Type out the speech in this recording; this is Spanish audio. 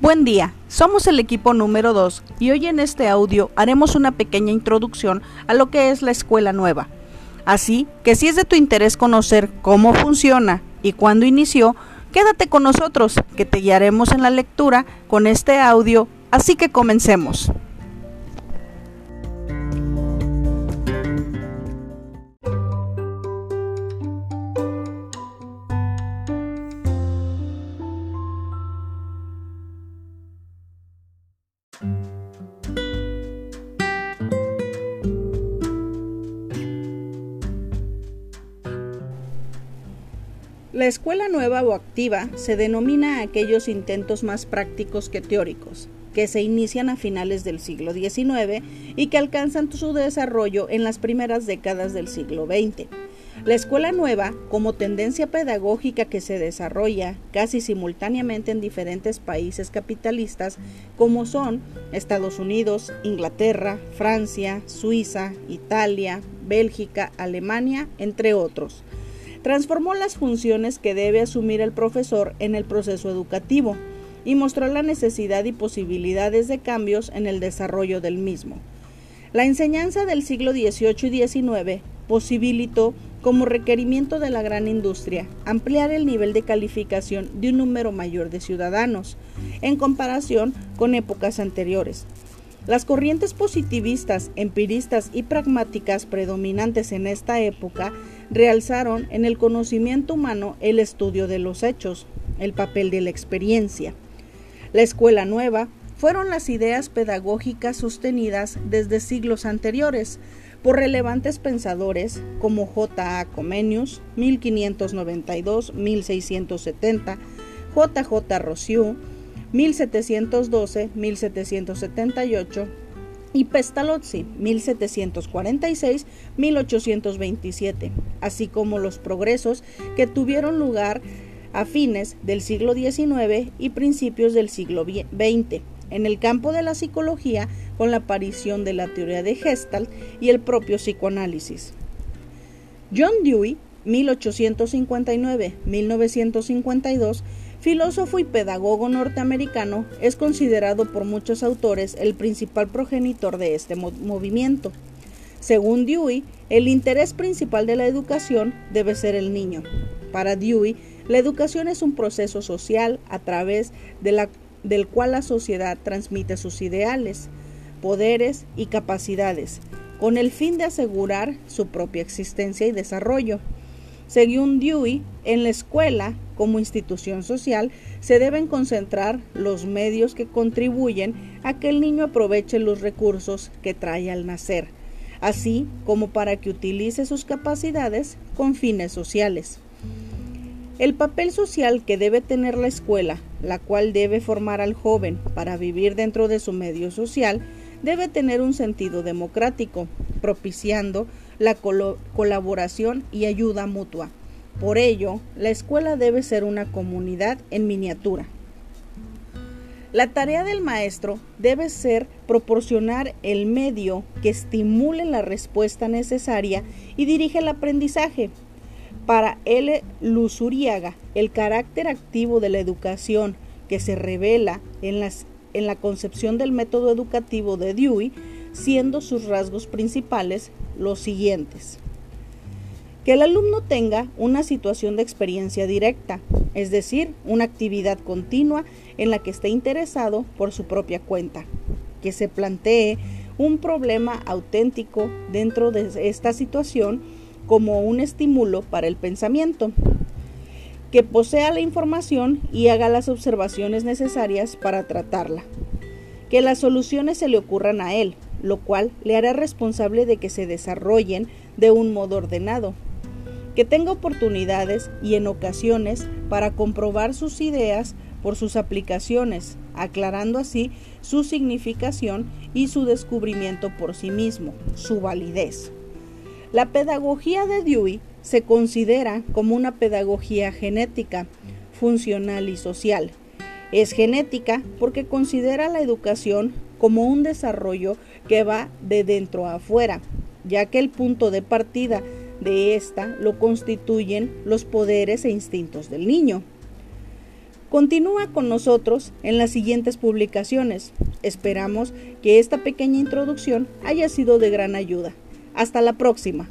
Buen día, somos el equipo número 2 y hoy en este audio haremos una pequeña introducción a lo que es la escuela nueva. Así que si es de tu interés conocer cómo funciona y cuándo inició, quédate con nosotros que te guiaremos en la lectura con este audio, así que comencemos. La escuela nueva o activa se denomina a aquellos intentos más prácticos que teóricos, que se inician a finales del siglo XIX y que alcanzan su desarrollo en las primeras décadas del siglo XX. La escuela nueva, como tendencia pedagógica que se desarrolla casi simultáneamente en diferentes países capitalistas, como son Estados Unidos, Inglaterra, Francia, Suiza, Italia, Bélgica, Alemania, entre otros, transformó las funciones que debe asumir el profesor en el proceso educativo y mostró la necesidad y posibilidades de cambios en el desarrollo del mismo. La enseñanza del siglo XVIII y XIX posibilitó, como requerimiento de la gran industria, ampliar el nivel de calificación de un número mayor de ciudadanos, en comparación con épocas anteriores. Las corrientes positivistas, empiristas y pragmáticas predominantes en esta época realzaron en el conocimiento humano el estudio de los hechos, el papel de la experiencia. La escuela nueva fueron las ideas pedagógicas sostenidas desde siglos anteriores por relevantes pensadores como J. A. Comenius, 1592-1670, J. J. Rossiu, 1712-1778, y Pestalozzi 1746-1827, así como los progresos que tuvieron lugar a fines del siglo XIX y principios del siglo XX en el campo de la psicología con la aparición de la teoría de Gestalt y el propio psicoanálisis. John Dewey, 1859-1952, Filósofo y pedagogo norteamericano, es considerado por muchos autores el principal progenitor de este movimiento. Según Dewey, el interés principal de la educación debe ser el niño. Para Dewey, la educación es un proceso social a través del cual la sociedad transmite sus ideales, poderes y capacidades, con el fin de asegurar su propia existencia y desarrollo. Según Dewey, en la escuela, como institución social, se deben concentrar los medios que contribuyen a que el niño aproveche los recursos que trae al nacer, así como para que utilice sus capacidades con fines sociales. El papel social que debe tener la escuela, la cual debe formar al joven para vivir dentro de su medio social, debe tener un sentido democrático, propiciando la colaboración y ayuda mutua. Por ello, la escuela debe ser una comunidad en miniatura. La tarea del maestro debe ser proporcionar el medio que estimule la respuesta necesaria y dirige el aprendizaje. Para L. Luzuriaga, el carácter activo de la educación que se revela en, en la concepción del método educativo de Dewey, siendo sus rasgos principales los siguientes. Que el alumno tenga una situación de experiencia directa, es decir, una actividad continua en la que esté interesado por su propia cuenta. Que se plantee un problema auténtico dentro de esta situación como un estímulo para el pensamiento. Que posea la información y haga las observaciones necesarias para tratarla. Que las soluciones se le ocurran a él, lo cual le hará responsable de que se desarrollen de un modo ordenado, que tenga oportunidades y en ocasiones para comprobar sus ideas por sus aplicaciones, aclarando así su significación y su descubrimiento por sí mismo, su validez. La pedagogía de Dewey se considera como una pedagogía genética, funcional y social. Es genética porque considera la educación como un desarrollo que va de dentro a afuera, ya que el punto de partida de esta lo constituyen los poderes e instintos del niño. Continúa con nosotros en las siguientes publicaciones. Esperamos que esta pequeña introducción haya sido de gran ayuda. Hasta la próxima.